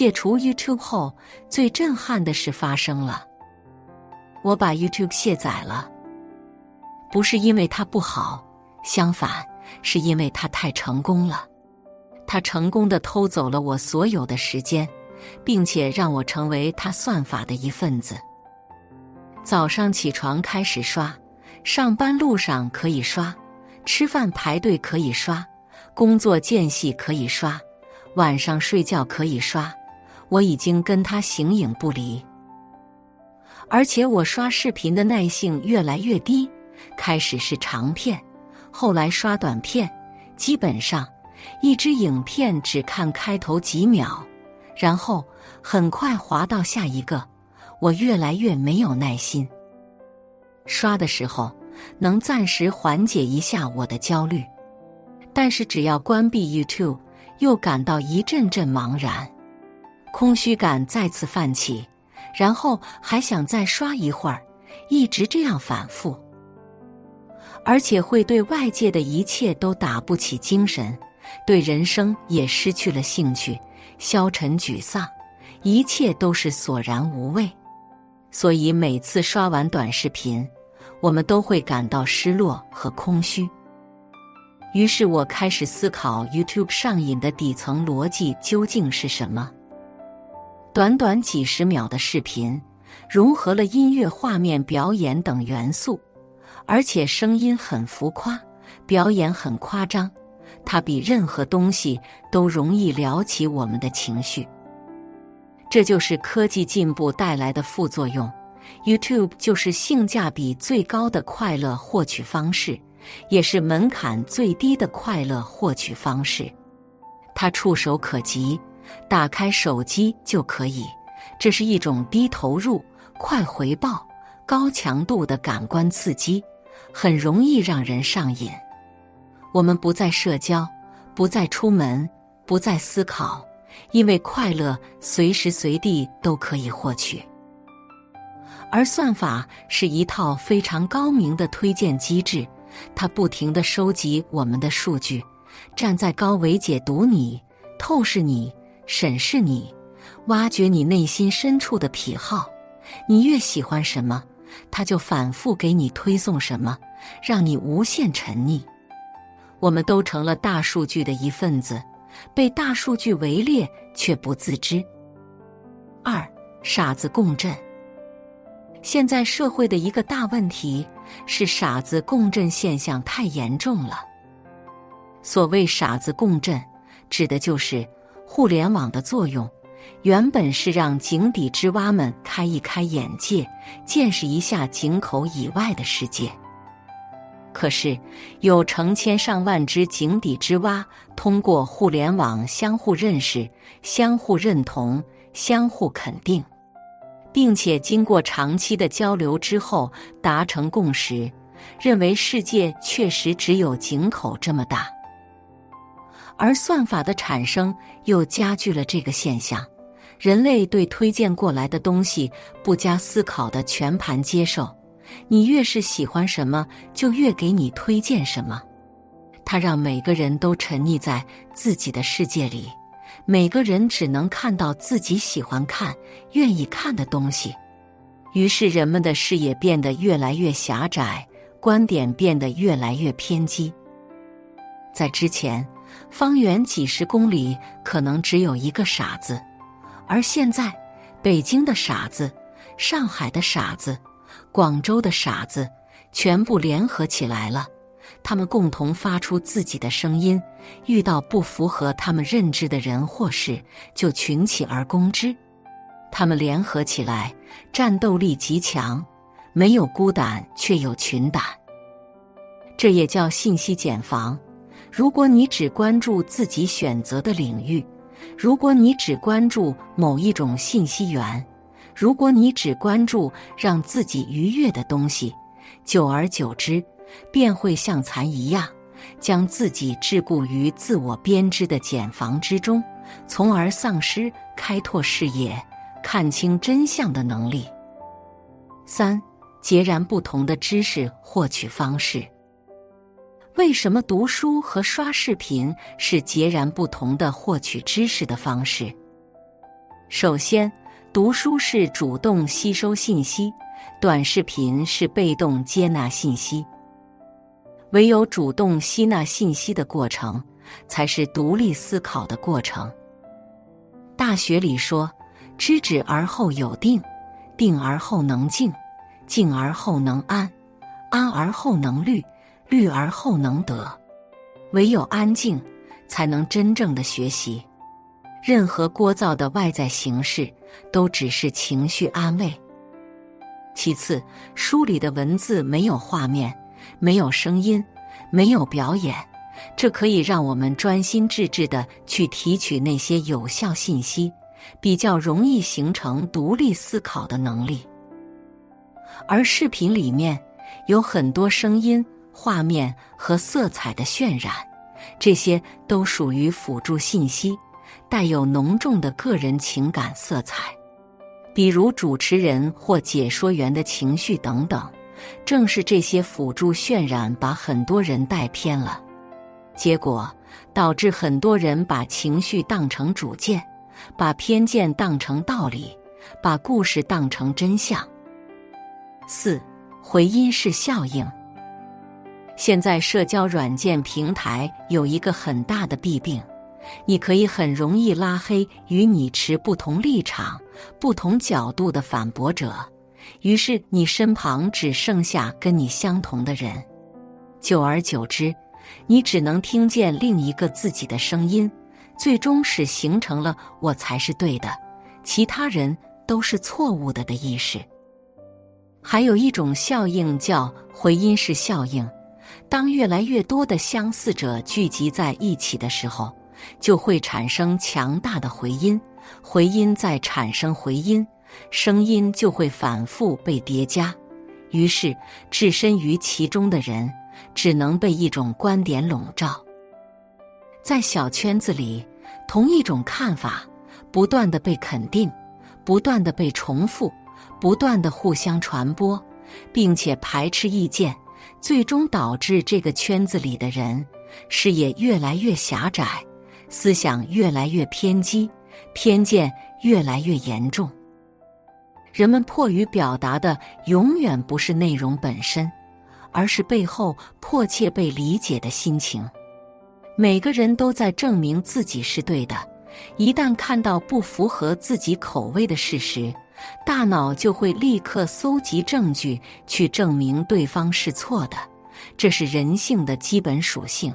卸除 YouTube 后，最震撼的事发生了。我把 YouTube 卸载了，不是因为它不好，相反，是因为它太成功了。它成功的偷走了我所有的时间，并且让我成为它算法的一份子。早上起床开始刷，上班路上可以刷，吃饭排队可以刷，工作间隙可以刷，晚上睡觉可以刷。我已经跟他形影不离，而且我刷视频的耐性越来越低。开始是长片，后来刷短片，基本上一支影片只看开头几秒，然后很快滑到下一个。我越来越没有耐心。刷的时候能暂时缓解一下我的焦虑，但是只要关闭 YouTube，又感到一阵阵茫然。空虚感再次泛起，然后还想再刷一会儿，一直这样反复，而且会对外界的一切都打不起精神，对人生也失去了兴趣，消沉沮丧，一切都是索然无味。所以每次刷完短视频，我们都会感到失落和空虚。于是我开始思考，YouTube 上瘾的底层逻辑究竟是什么？短短几十秒的视频，融合了音乐、画面、表演等元素，而且声音很浮夸，表演很夸张。它比任何东西都容易撩起我们的情绪。这就是科技进步带来的副作用。YouTube 就是性价比最高的快乐获取方式，也是门槛最低的快乐获取方式。它触手可及。打开手机就可以，这是一种低投入、快回报、高强度的感官刺激，很容易让人上瘾。我们不再社交，不再出门，不再思考，因为快乐随时随地都可以获取。而算法是一套非常高明的推荐机制，它不停的收集我们的数据，站在高维解读你，透视你。审视你，挖掘你内心深处的癖好，你越喜欢什么，他就反复给你推送什么，让你无限沉溺。我们都成了大数据的一份子，被大数据围猎却不自知。二傻子共振。现在社会的一个大问题是傻子共振现象太严重了。所谓傻子共振，指的就是。互联网的作用，原本是让井底之蛙们开一开眼界，见识一下井口以外的世界。可是，有成千上万只井底之蛙通过互联网相互认识、相互认同、相互肯定，并且经过长期的交流之后达成共识，认为世界确实只有井口这么大。而算法的产生又加剧了这个现象，人类对推荐过来的东西不加思考的全盘接受，你越是喜欢什么，就越给你推荐什么。它让每个人都沉溺在自己的世界里，每个人只能看到自己喜欢看、愿意看的东西，于是人们的视野变得越来越狭窄，观点变得越来越偏激。在之前。方圆几十公里可能只有一个傻子，而现在，北京的傻子、上海的傻子、广州的傻子全部联合起来了。他们共同发出自己的声音，遇到不符合他们认知的人或事，就群起而攻之。他们联合起来，战斗力极强，没有孤胆，却有群胆。这也叫信息茧房。如果你只关注自己选择的领域，如果你只关注某一种信息源，如果你只关注让自己愉悦的东西，久而久之，便会像蚕一样，将自己桎梏于自我编织的茧房之中，从而丧失开拓视野、看清真相的能力。三，截然不同的知识获取方式。为什么读书和刷视频是截然不同的获取知识的方式？首先，读书是主动吸收信息，短视频是被动接纳信息。唯有主动吸纳信息的过程，才是独立思考的过程。大学里说：“知止而后有定，定而后能静，静而后能安，安而后能虑，虑而后能得。唯有安静，才能真正的学习。任何聒噪的外在形式，都只是情绪安慰。其次，书里的文字没有画面。”没有声音，没有表演，这可以让我们专心致志的去提取那些有效信息，比较容易形成独立思考的能力。而视频里面有很多声音、画面和色彩的渲染，这些都属于辅助信息，带有浓重的个人情感色彩，比如主持人或解说员的情绪等等。正是这些辅助渲染，把很多人带偏了，结果导致很多人把情绪当成主见，把偏见当成道理，把故事当成真相。四回音式效应。现在社交软件平台有一个很大的弊病，你可以很容易拉黑与你持不同立场、不同角度的反驳者。于是，你身旁只剩下跟你相同的人，久而久之，你只能听见另一个自己的声音，最终使形成了“我才是对的，其他人都是错误的”的意识。还有一种效应叫回音式效应，当越来越多的相似者聚集在一起的时候，就会产生强大的回音，回音再产生回音。声音就会反复被叠加，于是置身于其中的人只能被一种观点笼罩。在小圈子里，同一种看法不断的被肯定，不断的被重复，不断的互相传播，并且排斥意见，最终导致这个圈子里的人视野越来越狭窄，思想越来越偏激，偏见越来越严重。人们迫于表达的永远不是内容本身，而是背后迫切被理解的心情。每个人都在证明自己是对的，一旦看到不符合自己口味的事实，大脑就会立刻搜集证据去证明对方是错的。这是人性的基本属性。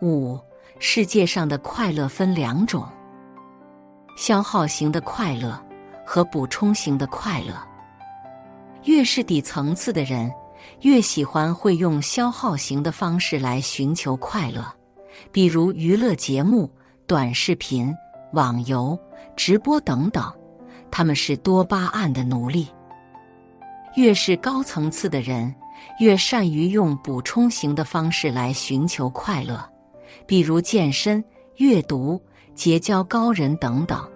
五，世界上的快乐分两种：消耗型的快乐。和补充型的快乐，越是底层次的人，越喜欢会用消耗型的方式来寻求快乐，比如娱乐节目、短视频、网游、直播等等，他们是多巴胺的奴隶。越是高层次的人，越善于用补充型的方式来寻求快乐，比如健身、阅读、结交高人等等。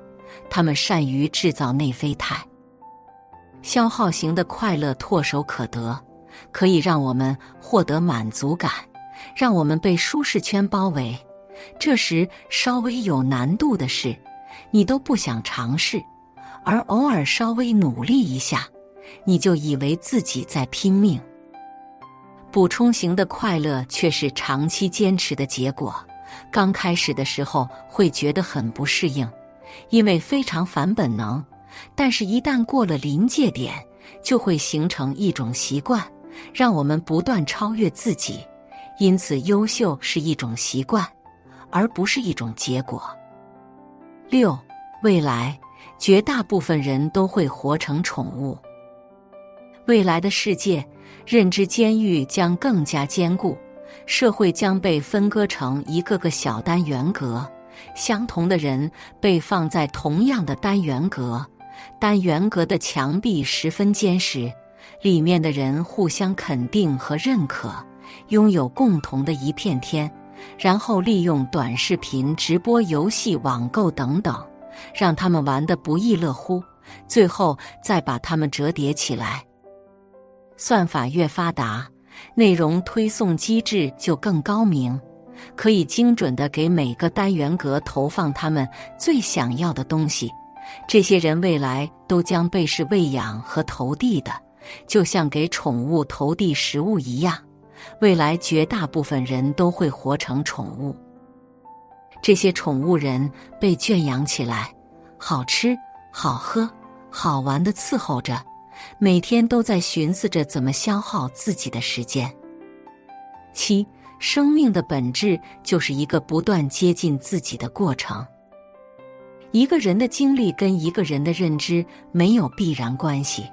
他们善于制造内啡肽，消耗型的快乐唾手可得，可以让我们获得满足感，让我们被舒适圈包围。这时稍微有难度的事，你都不想尝试；而偶尔稍微努力一下，你就以为自己在拼命。补充型的快乐却是长期坚持的结果，刚开始的时候会觉得很不适应。因为非常反本能，但是，一旦过了临界点，就会形成一种习惯，让我们不断超越自己。因此，优秀是一种习惯，而不是一种结果。六，未来，绝大部分人都会活成宠物。未来的世界，认知监狱将更加坚固，社会将被分割成一个个小单元格。相同的人被放在同样的单元格，单元格的墙壁十分坚实，里面的人互相肯定和认可，拥有共同的一片天，然后利用短视频、直播、游戏、网购等等，让他们玩得不亦乐乎，最后再把他们折叠起来。算法越发达，内容推送机制就更高明。可以精准的给每个单元格投放他们最想要的东西，这些人未来都将被是喂养和投递的，就像给宠物投递食物一样。未来绝大部分人都会活成宠物。这些宠物人被圈养起来，好吃、好喝、好玩的伺候着，每天都在寻思着怎么消耗自己的时间。七，生命的本质就是一个不断接近自己的过程。一个人的经历跟一个人的认知没有必然关系。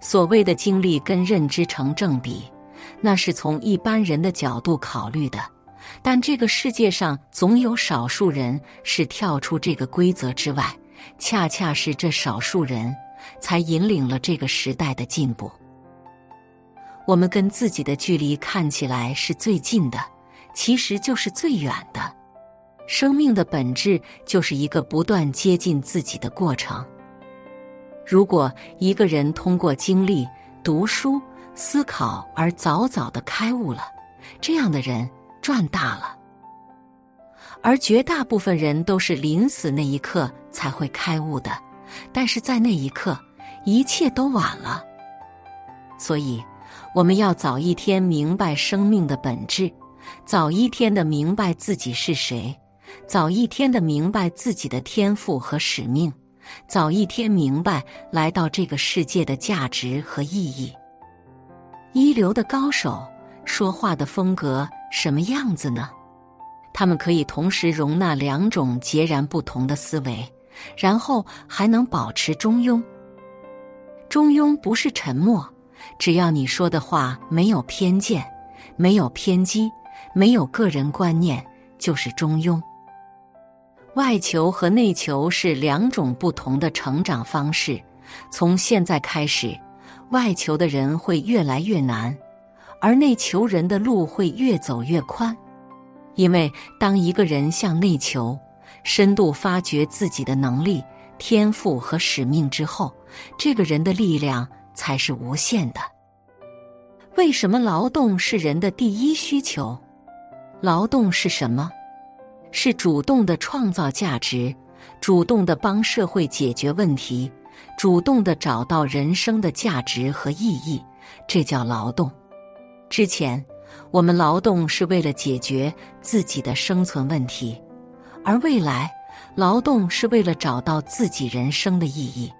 所谓的经历跟认知成正比，那是从一般人的角度考虑的。但这个世界上总有少数人是跳出这个规则之外，恰恰是这少数人才引领了这个时代的进步。我们跟自己的距离看起来是最近的，其实就是最远的。生命的本质就是一个不断接近自己的过程。如果一个人通过经历、读书、思考而早早的开悟了，这样的人赚大了。而绝大部分人都是临死那一刻才会开悟的，但是在那一刻，一切都晚了。所以，我们要早一天明白生命的本质，早一天的明白自己是谁。早一天的明白自己的天赋和使命，早一天明白来到这个世界的价值和意义。一流的高手说话的风格什么样子呢？他们可以同时容纳两种截然不同的思维，然后还能保持中庸。中庸不是沉默，只要你说的话没有偏见、没有偏激、没有个人观念，就是中庸。外求和内求是两种不同的成长方式。从现在开始，外求的人会越来越难，而内求人的路会越走越宽。因为当一个人向内求，深度发掘自己的能力、天赋和使命之后，这个人的力量才是无限的。为什么劳动是人的第一需求？劳动是什么？是主动的创造价值，主动的帮社会解决问题，主动的找到人生的价值和意义，这叫劳动。之前我们劳动是为了解决自己的生存问题，而未来劳动是为了找到自己人生的意义。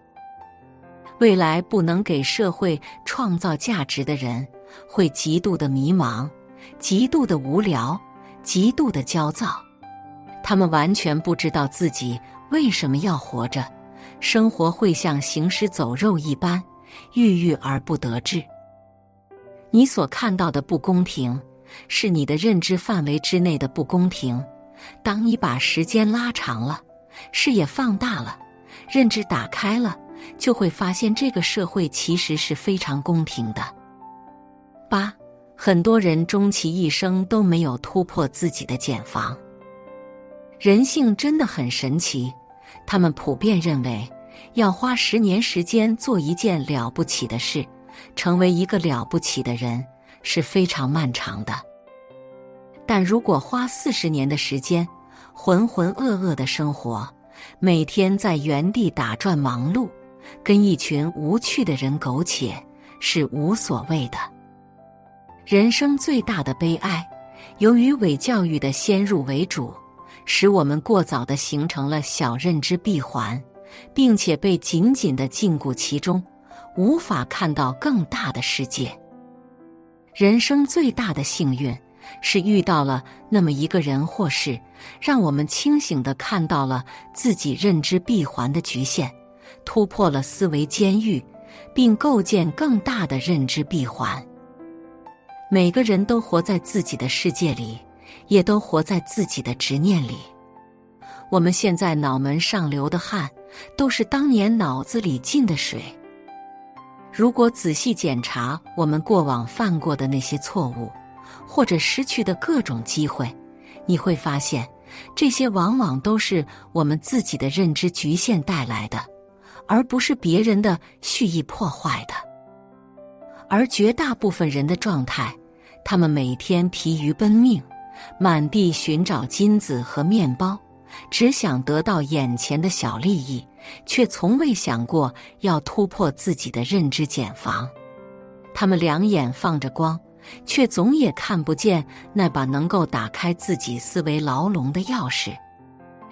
未来不能给社会创造价值的人，会极度的迷茫，极度的无聊，极度的焦躁。他们完全不知道自己为什么要活着，生活会像行尸走肉一般，郁郁而不得志。你所看到的不公平，是你的认知范围之内的不公平。当你把时间拉长了，视野放大了，认知打开了，就会发现这个社会其实是非常公平的。八，很多人终其一生都没有突破自己的茧房。人性真的很神奇，他们普遍认为，要花十年时间做一件了不起的事，成为一个了不起的人是非常漫长的。但如果花四十年的时间，浑浑噩噩的生活，每天在原地打转忙碌，跟一群无趣的人苟且，是无所谓的。人生最大的悲哀，由于伪教育的先入为主。使我们过早的形成了小认知闭环，并且被紧紧的禁锢其中，无法看到更大的世界。人生最大的幸运是遇到了那么一个人或事，让我们清醒的看到了自己认知闭环的局限，突破了思维监狱，并构建更大的认知闭环。每个人都活在自己的世界里。也都活在自己的执念里。我们现在脑门上流的汗，都是当年脑子里进的水。如果仔细检查我们过往犯过的那些错误，或者失去的各种机会，你会发现，这些往往都是我们自己的认知局限带来的，而不是别人的蓄意破坏的。而绝大部分人的状态，他们每天疲于奔命。满地寻找金子和面包，只想得到眼前的小利益，却从未想过要突破自己的认知茧房。他们两眼放着光，却总也看不见那把能够打开自己思维牢笼的钥匙。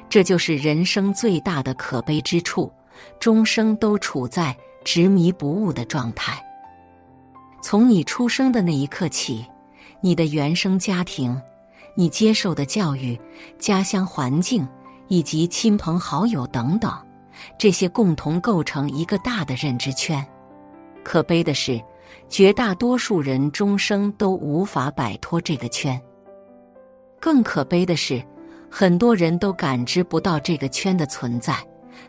这就是人生最大的可悲之处，终生都处在执迷不悟的状态。从你出生的那一刻起，你的原生家庭、你接受的教育、家乡环境以及亲朋好友等等，这些共同构成一个大的认知圈。可悲的是，绝大多数人终生都无法摆脱这个圈。更可悲的是。很多人都感知不到这个圈的存在，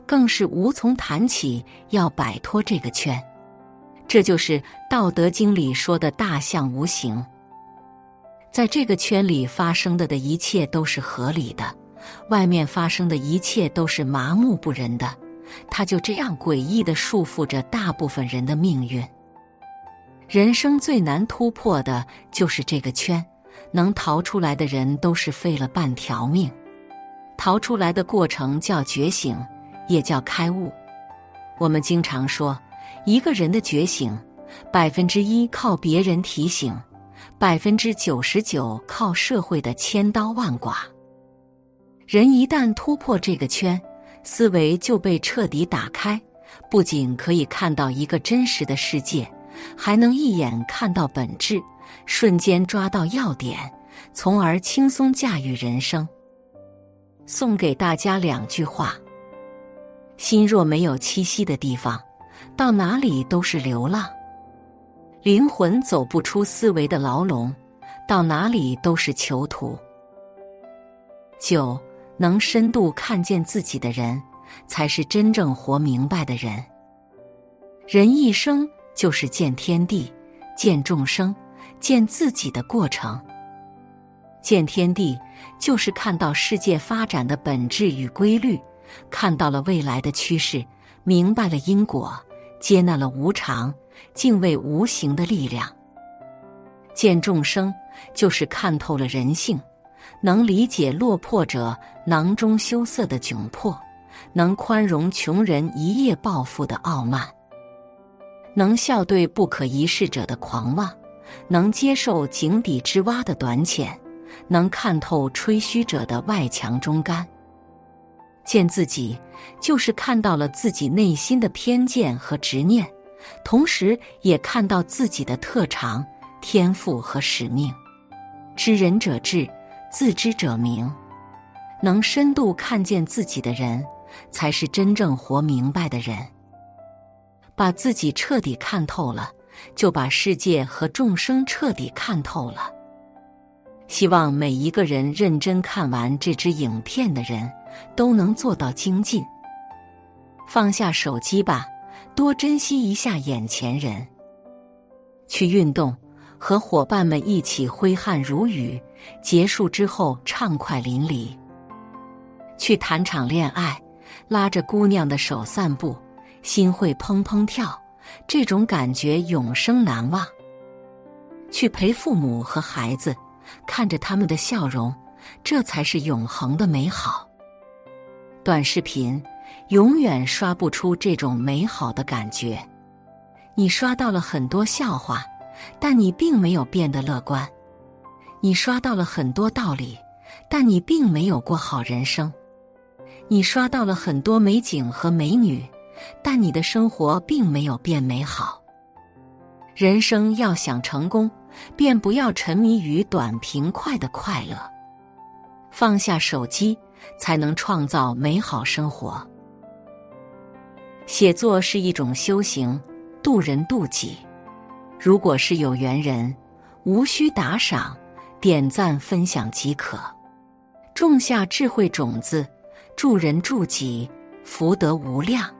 更是无从谈起要摆脱这个圈。这就是《道德经》里说的“大象无形”。在这个圈里发生的的一切都是合理的，外面发生的一切都是麻木不仁的。它就这样诡异的束缚着大部分人的命运。人生最难突破的就是这个圈。能逃出来的人都是废了半条命。逃出来的过程叫觉醒，也叫开悟。我们经常说，一个人的觉醒，百分之一靠别人提醒，百分之九十九靠社会的千刀万剐。人一旦突破这个圈，思维就被彻底打开，不仅可以看到一个真实的世界，还能一眼看到本质。瞬间抓到要点，从而轻松驾驭人生。送给大家两句话：心若没有栖息的地方，到哪里都是流浪；灵魂走不出思维的牢笼，到哪里都是囚徒。九，能深度看见自己的人，才是真正活明白的人。人一生就是见天地，见众生。见自己的过程，见天地，就是看到世界发展的本质与规律，看到了未来的趋势，明白了因果，接纳了无常，敬畏无形的力量。见众生，就是看透了人性，能理解落魄者囊中羞涩的窘迫，能宽容穷人一夜暴富的傲慢，能笑对不可一世者的狂妄。能接受井底之蛙的短浅，能看透吹嘘者的外强中干。见自己，就是看到了自己内心的偏见和执念，同时也看到自己的特长、天赋和使命。知人者智，自知者明。能深度看见自己的人，才是真正活明白的人。把自己彻底看透了。就把世界和众生彻底看透了。希望每一个人认真看完这支影片的人，都能做到精进。放下手机吧，多珍惜一下眼前人。去运动，和伙伴们一起挥汗如雨，结束之后畅快淋漓。去谈场恋爱，拉着姑娘的手散步，心会砰砰跳。这种感觉永生难忘。去陪父母和孩子，看着他们的笑容，这才是永恒的美好。短视频永远刷不出这种美好的感觉。你刷到了很多笑话，但你并没有变得乐观；你刷到了很多道理，但你并没有过好人生；你刷到了很多美景和美女。但你的生活并没有变美好。人生要想成功，便不要沉迷于短平快的快乐，放下手机，才能创造美好生活。写作是一种修行，渡人渡己。如果是有缘人，无需打赏、点赞、分享即可，种下智慧种子，助人助己，福德无量。